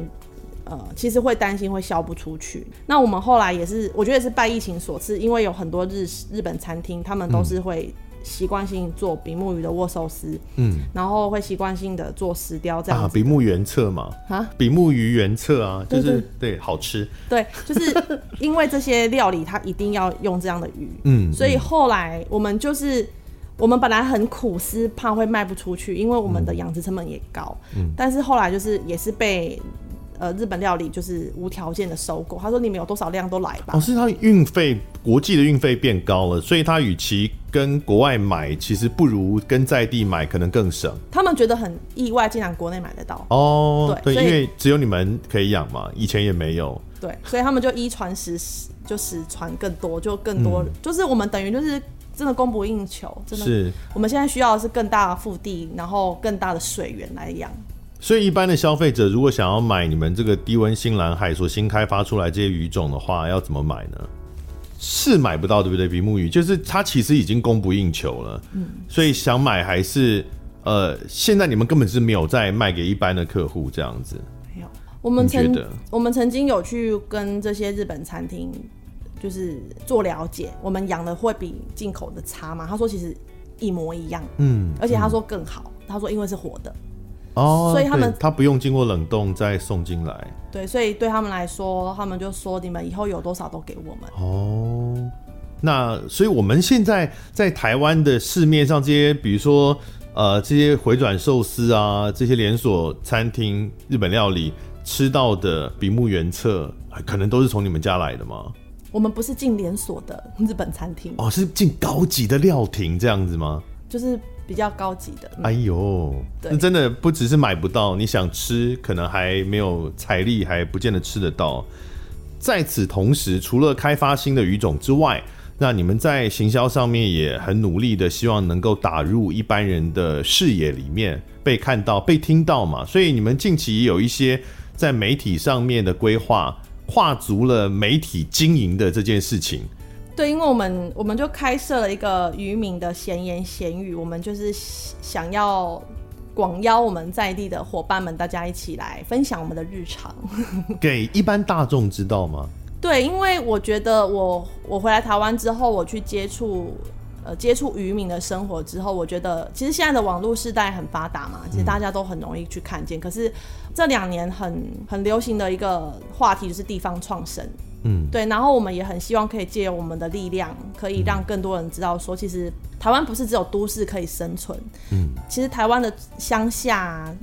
呃其实会担心会销不出去。那我们后来也是，我觉得是拜疫情所赐，因为有很多日日本餐厅，他们都是会习惯性做比目鱼的握寿司，嗯，然后会习惯性的做石雕这样啊，比目原册嘛，啊，比目鱼原册啊，就是对好吃，对，就是因为这些料理它一定要用这样的鱼，嗯，所以后来我们就是。我们本来很苦思，怕会卖不出去，因为我们的养殖成本也高。嗯，但是后来就是也是被呃日本料理就是无条件的收购。他说你们有多少量都来吧。哦，是他运费国际的运费变高了，所以他与其跟国外买，其实不如跟在地买可能更省。他们觉得很意外，竟然国内买得到。哦，对，对，因为只有你们可以养嘛，以前也没有。对，所以他们就一传十，就十传更多，就更多，嗯，就是我们等于就是。真的供不应求，真的是。我们现在需要的是更大的腹地，然后更大的水源来养。所以，一般的消费者如果想要买你们这个低温新蓝海所新开发出来这些鱼种的话，要怎么买呢？是买不到，对不对？比目鱼就是它其实已经供不应求了。嗯。所以想买还是呃，现在你们根本是没有在卖给一般的客户这样子。没有，我们曾我们曾经有去跟这些日本餐厅。就是做了解，我们养的会比进口的差吗？他说其实一模一样，嗯，而且他说更好，嗯、他说因为是活的，哦，所以他们他不用经过冷冻再送进来，对，所以对他们来说，他们就说你们以后有多少都给我们，哦，那所以我们现在在台湾的市面上这些，比如说呃这些回转寿司啊，这些连锁餐厅日本料理吃到的比目原册，可能都是从你们家来的吗？我们不是进连锁的日本餐厅哦，是进高级的料亭这样子吗？就是比较高级的。哎呦，那真的不只是买不到，你想吃可能还没有财力，还不见得吃得到。在此同时，除了开发新的鱼种之外，那你们在行销上面也很努力的，希望能够打入一般人的视野里面，被看到、被听到嘛。所以你们近期也有一些在媒体上面的规划，跨足了媒体经营的这件事情。对，因为我们我们就开设了一个渔民的闲言闲语，我们就是想要广邀我们在地的伙伴们，大家一起来分享我们的日常，给一般大众知道吗？对，因为我觉得我我回来台湾之后，我去接触呃接触渔民的生活之后，我觉得其实现在的网络时代很发达嘛，其实大家都很容易去看见。嗯、可是这两年很很流行的一个话题就是地方创生，嗯，对。然后我们也很希望可以借由我们的力量，可以让更多人知道说，其实台湾不是只有都市可以生存，嗯，其实台湾的乡下。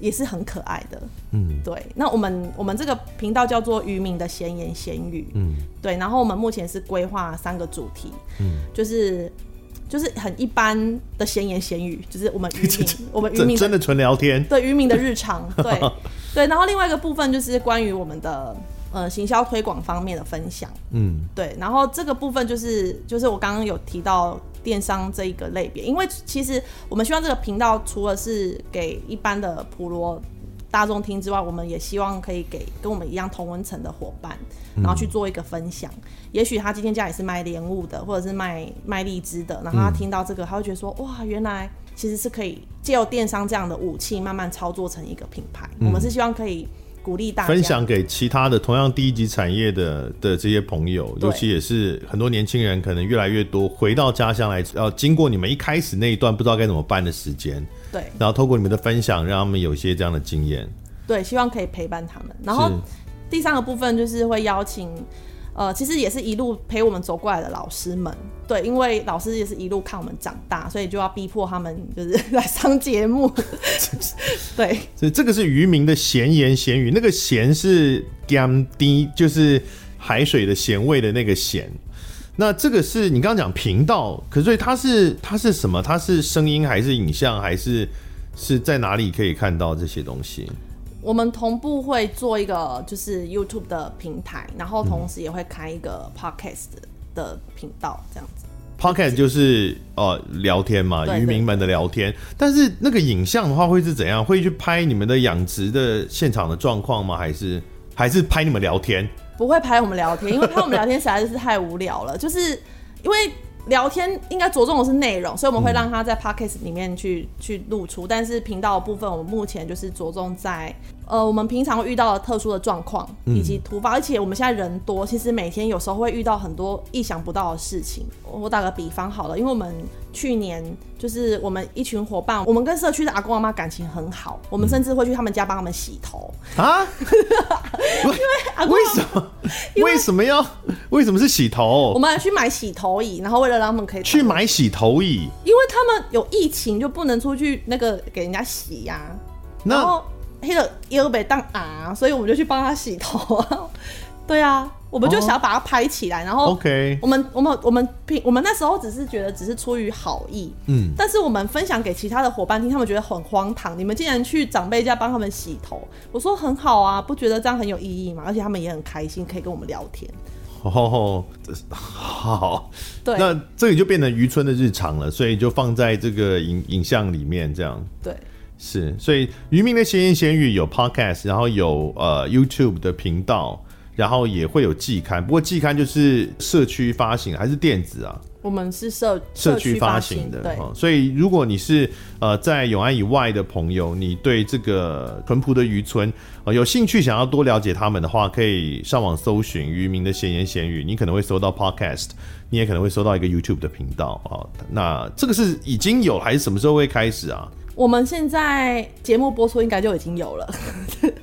也是很可爱的，嗯，对。那我们我们这个频道叫做渔民的闲言闲语，嗯，对。然后我们目前是规划三个主题，嗯，就是就是很一般的闲言闲语，就是我们渔民，我们渔民真的纯聊天，对渔民的日常，对对。然后另外一个部分就是关于我们的呃行销推广方面的分享，嗯，对。然后这个部分就是就是我刚刚有提到。电商这一个类别，因为其实我们希望这个频道除了是给一般的普罗大众听之外，我们也希望可以给跟我们一样同温层的伙伴，然后去做一个分享。嗯、也许他今天家里是卖莲雾的，或者是卖卖荔枝的，然后他听到这个，他会觉得说：哇，原来其实是可以借由电商这样的武器，慢慢操作成一个品牌。嗯、我们是希望可以。鼓励大家分享给其他的同样第一级产业的的这些朋友，尤其也是很多年轻人，可能越来越多回到家乡来，要经过你们一开始那一段不知道该怎么办的时间，对，然后透过你们的分享，让他们有一些这样的经验，对，希望可以陪伴他们。然后第三个部分就是会邀请。呃，其实也是一路陪我们走过来的老师们，对，因为老师也是一路看我们长大，所以就要逼迫他们就是来上节目，对。所以这个是渔民的闲言闲语，那个咸是甘滴，就是海水的咸味的那个咸。那这个是你刚刚讲频道，可是所以它是它是什么？它是声音还是影像，还是是在哪里可以看到这些东西？我们同步会做一个就是 YouTube 的平台，然后同时也会开一个 Podcast 的频道，这样子。Podcast 就是呃聊天嘛，渔民们的聊天。但是那个影像的话会是怎样？会去拍你们的养殖的现场的状况吗？还是还是拍你们聊天？不会拍我们聊天，因为拍我们聊天实在是太无聊了。就是因为。聊天应该着重的是内容，所以我们会让他在 podcast 里面去去露出。但是频道的部分，我们目前就是着重在呃，我们平常遇到的特殊的状况以及突发，而且我们现在人多，其实每天有时候会遇到很多意想不到的事情。我打个比方好了，因为我们去年就是我们一群伙伴，我们跟社区的阿公阿妈感情很好，我们甚至会去他们家帮他们洗头啊。因为为什么？为什么要？为什么是洗头？我们还去买洗头椅，然后为了让他们可以去买洗头椅，因为他们有疫情就不能出去那个给人家洗呀、啊。那然后黑的又被当啊，所以我们就去帮他洗头。对啊，我们就想要把它拍起来，然后 OK，我们我们我们平我们那时候只是觉得只是出于好意，嗯，但是我们分享给其他的伙伴听，他们觉得很荒唐，你们竟然去长辈家帮他们洗头。我说很好啊，不觉得这样很有意义吗？而且他们也很开心，可以跟我们聊天。哦，好，对，那这里就变成渔村的日常了，所以就放在这个影影像里面，这样，对，是，所以渔民的闲言闲语有 podcast，然后有呃 YouTube 的频道。然后也会有季刊，不过季刊就是社区发行还是电子啊？我们是社社区发行的，对。所以如果你是呃在永安以外的朋友，你对这个淳朴的渔村呃有兴趣，想要多了解他们的话，可以上网搜寻渔民的闲言闲语，你可能会搜到 Podcast，你也可能会搜到一个 YouTube 的频道啊。那这个是已经有还是什么时候会开始啊？我们现在节目播出应该就已经有了。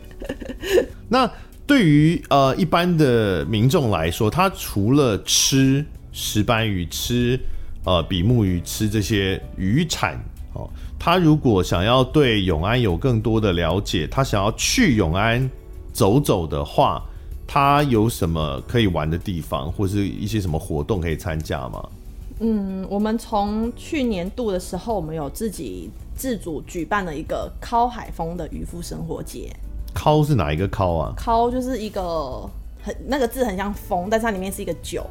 那。对于呃一般的民众来说，他除了吃石斑鱼、吃呃比目鱼、吃这些渔产哦，他如果想要对永安有更多的了解，他想要去永安走走的话，他有什么可以玩的地方，或是一些什么活动可以参加吗？嗯，我们从去年度的时候，我们有自己自主举办了一个靠海风的渔夫生活节。尻是哪一个尻啊？尻就是一个很那个字很像风，但是它里面是一个九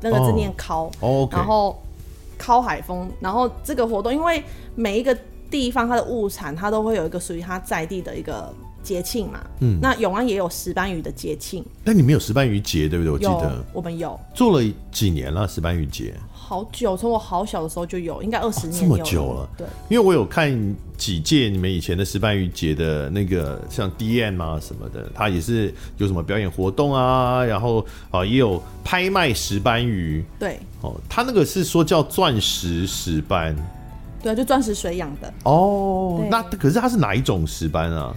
那个字念尻，哦然后尻海风，然后这个活动，因为每一个地方它的物产，它都会有一个属于它在地的一个节庆嘛。嗯，那永安也有石斑鱼的节庆。但你们有石斑鱼节对不对？我记得我们有做了几年了石斑鱼节。好久，从我好小的时候就有，应该二十年、哦、这么久了。对，因为我有看几届你们以前的石斑鱼节的那个，像 DM 啊什么的，它也是有什么表演活动啊，然后啊也有拍卖石斑鱼。对，哦，它那个是说叫钻石石斑。对啊，就钻石水养的。哦，那可是它是哪一种石斑啊？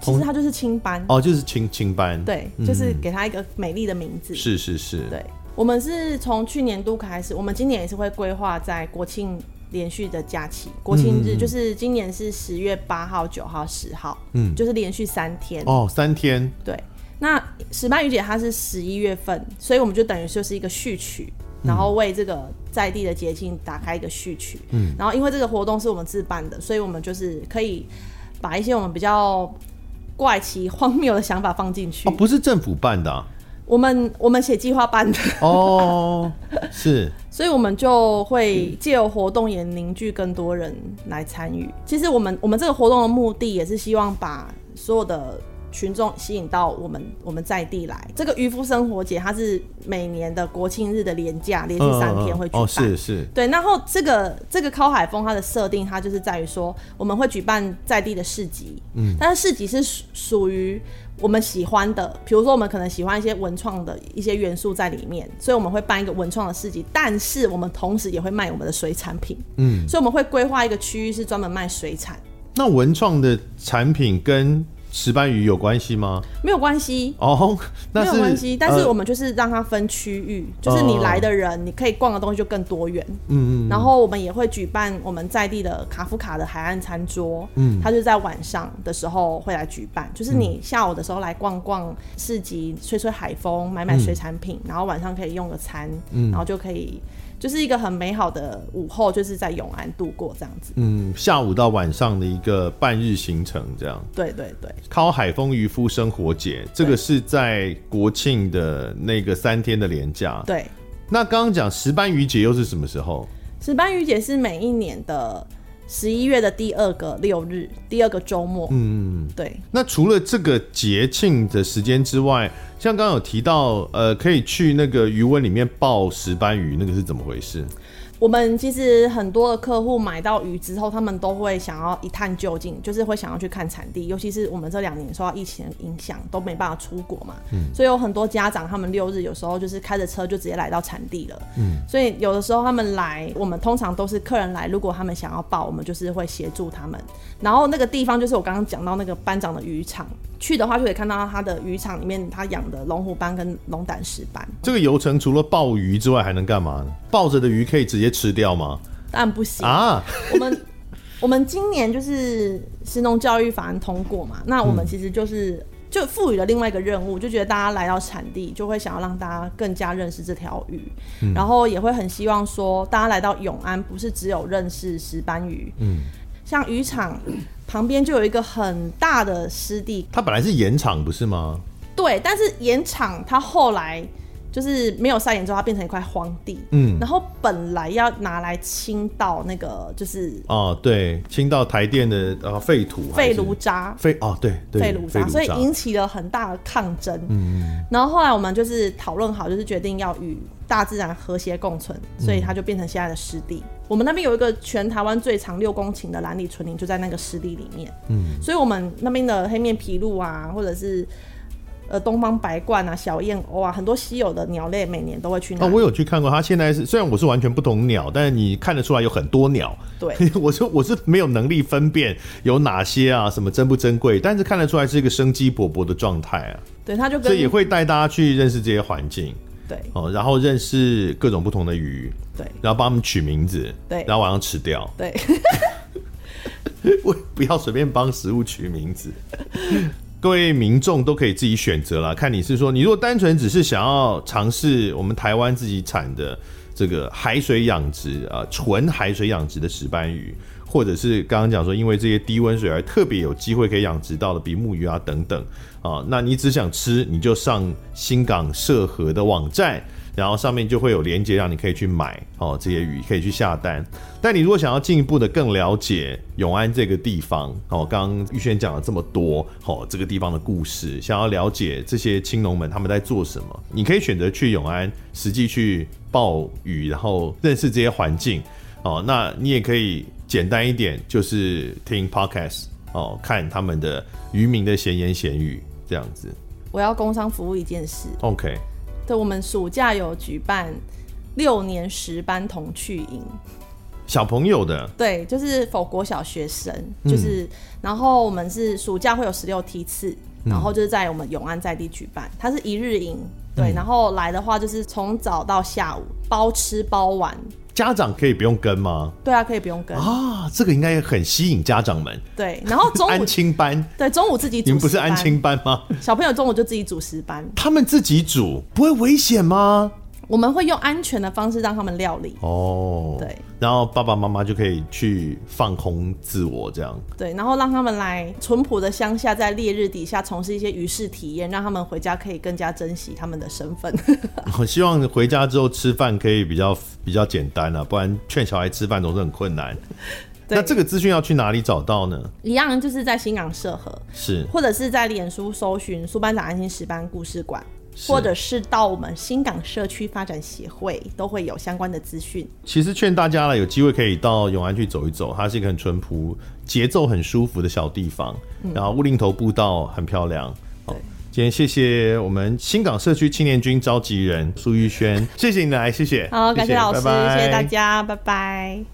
其实它就是青斑。哦，就是青青斑。对，就是给它一个美丽的名字。是是是。对。我们是从去年度开始，我们今年也是会规划在国庆连续的假期，国庆日就是今年是十月八号、九号、十号，嗯，就是连续三天。哦，三天。对，那石斑鱼姐她是十一月份，所以我们就等于就是一个序曲，然后为这个在地的节庆打开一个序曲，嗯，然后因为这个活动是我们自办的，所以我们就是可以把一些我们比较怪奇、荒谬的想法放进去。哦，不是政府办的啊。我们我们写计划办的哦，是，所以我们就会借由活动也凝聚更多人来参与。其实我们我们这个活动的目的也是希望把所有的。群众吸引到我们我们在地来，这个渔夫生活节它是每年的国庆日的连假，连续三天会举办。哦，是是。对，然后这个这个靠海风它的设定，它就是在于说我们会举办在地的市集，嗯，但是市集是属属于我们喜欢的，比如说我们可能喜欢一些文创的一些元素在里面，所以我们会办一个文创的市集，但是我们同时也会卖我们的水产品，嗯，所以我们会规划一个区域是专门卖水产。那文创的产品跟石斑鱼有关系吗？没有关系哦，那没有关系。但是我们就是让它分区域，呃，就是你来的人，你可以逛的东西就更多元。嗯嗯。然后我们也会举办我们在地的卡夫卡的海岸餐桌，嗯，它就在晚上的时候会来举办，就是你下午的时候来逛逛市集，吹吹海风，买买水产品，嗯，然后晚上可以用个餐，嗯，然后就可以。就是一个很美好的午后，就是在永安度过这样子。嗯，下午到晚上的一个半日行程，这样。对对对。尻海风渔夫生活节，这个是在国庆的那个三天的连假。对。那刚刚讲石斑鱼节又是什么时候？石斑鱼节是每一年的十一月的第二个六日，第二个周末。嗯，对。那除了这个节庆的时间之外，像刚刚有提到，呃，可以去那个渔温里面抱石斑鱼，那个是怎么回事？我们其实很多的客户买到鱼之后，他们都会想要一探究竟，就是会想要去看产地。尤其是我们这两年受到疫情的影响，都没办法出国嘛，嗯，所以有很多家长他们六日有时候就是开着车就直接来到产地了，嗯，所以有的时候他们来，我们通常都是客人来，如果他们想要报，我们就是会协助他们。然后那个地方就是我刚刚讲到那个班长的渔场。去的话就可以看到他的渔场里面，他养的龙虎斑跟龙胆石斑。这个游程除了鲍鱼之外，还能干嘛呢？抱着的鱼可以直接吃掉吗？当然不行啊！我们 我们今年就是食农教育法案通过嘛，那我们其实就是就赋予了另外一个任务，就觉得大家来到产地，就会想要让大家更加认识这条鱼，嗯，然后也会很希望说，大家来到永安，不是只有认识石斑鱼，嗯。像渔场旁边就有一个很大的湿地，它本来是盐场不是吗？对，但是盐场它后来就是没有晒盐之后，它变成一块荒地。嗯，然后本来要拿来倾倒那个就是哦，对，倾倒台电的呃废土、废炉渣、废哦对对废炉渣，所以引起了很大的抗争。嗯，然后后来我们就是讨论好，就是决定要与大自然和谐共存，所以它就变成现在的湿地。嗯、我们那边有一个全台湾最长六公顷的蓝里纯林，就在那个湿地里面。嗯，所以我们那边的黑面琵鹭啊，或者是呃东方白鹳啊、小燕鸥啊，很多稀有的鸟类，每年都会去那。哦，我有去看过，它现在是虽然我是完全不懂鸟，但是你看得出来有很多鸟。对，我是我是没有能力分辨有哪些啊，什么珍不珍贵，但是看得出来是一个生机勃勃的状态啊。对，它就跟所以也会带大家去认识这些环境。对。哦，然后认识各种不同的鱼，对，然后帮他们取名字，对，然后晚上吃掉，对，我 不要随便帮食物取名字，各位民众都可以自己选择啦，看你是说，你如果单纯只是想要尝试我们台湾自己产的这个海水养殖啊，纯海水养殖的石斑鱼。或者是刚刚讲说，因为这些低温水而特别有机会可以养殖到的比目鱼啊等等啊，那你只想吃，你就上新港社和的网站，然后上面就会有连接让你可以去买哦，这些鱼可以去下单。但你如果想要进一步的更了解永安这个地方哦，刚刚玉轩讲了这么多哦，这个地方的故事，想要了解这些青农们他们在做什么，你可以选择去永安实际去抱鱼，然后认识这些环境哦。那你也可以简单一点，就是听 podcast 哦，看他们的渔民的闲言闲语这样子。我要工商服务一件事。OK。对，我们暑假有举办六年十班童趣营，小朋友的。对，就是否国小学生，就是，嗯、然后我们是暑假会有十六梯次，嗯，然后就是在我们永安在地举办，它是一日营，对，嗯，然后来的话就是从早到下午包吃包玩。家长可以不用跟吗？对啊，可以不用跟啊，这个应该很吸引家长们。对，然后中午安亲班，对，中午自己煮。你们不是安亲班吗？小朋友中午就自己煮食班，他们自己煮不会危险吗？我们会用安全的方式让他们料理哦，对，然后爸爸妈妈就可以去放空自我这样，对，然后让他们来淳朴的乡下，在烈日底下从事一些渔事体验，让他们回家可以更加珍惜他们的身份。我希望回家之后吃饭可以比较比较简单啊，不然劝小孩吃饭总是很困难。那这个资讯要去哪里找到呢？一样就是在新港社合，是，或者是在脸书搜寻苏班长安心十班故事馆。或者是到我们新港社区发展协会，都会有相关的资讯。其实劝大家了，有机会可以到永安去走一走，它是一个很淳朴、节奏很舒服的小地方。嗯、然后乌林头步道很漂亮。好，今天谢谢我们新港社区青年军召集人苏玉轩，谢谢你来，谢谢。好，感谢老师，谢谢大家，拜拜。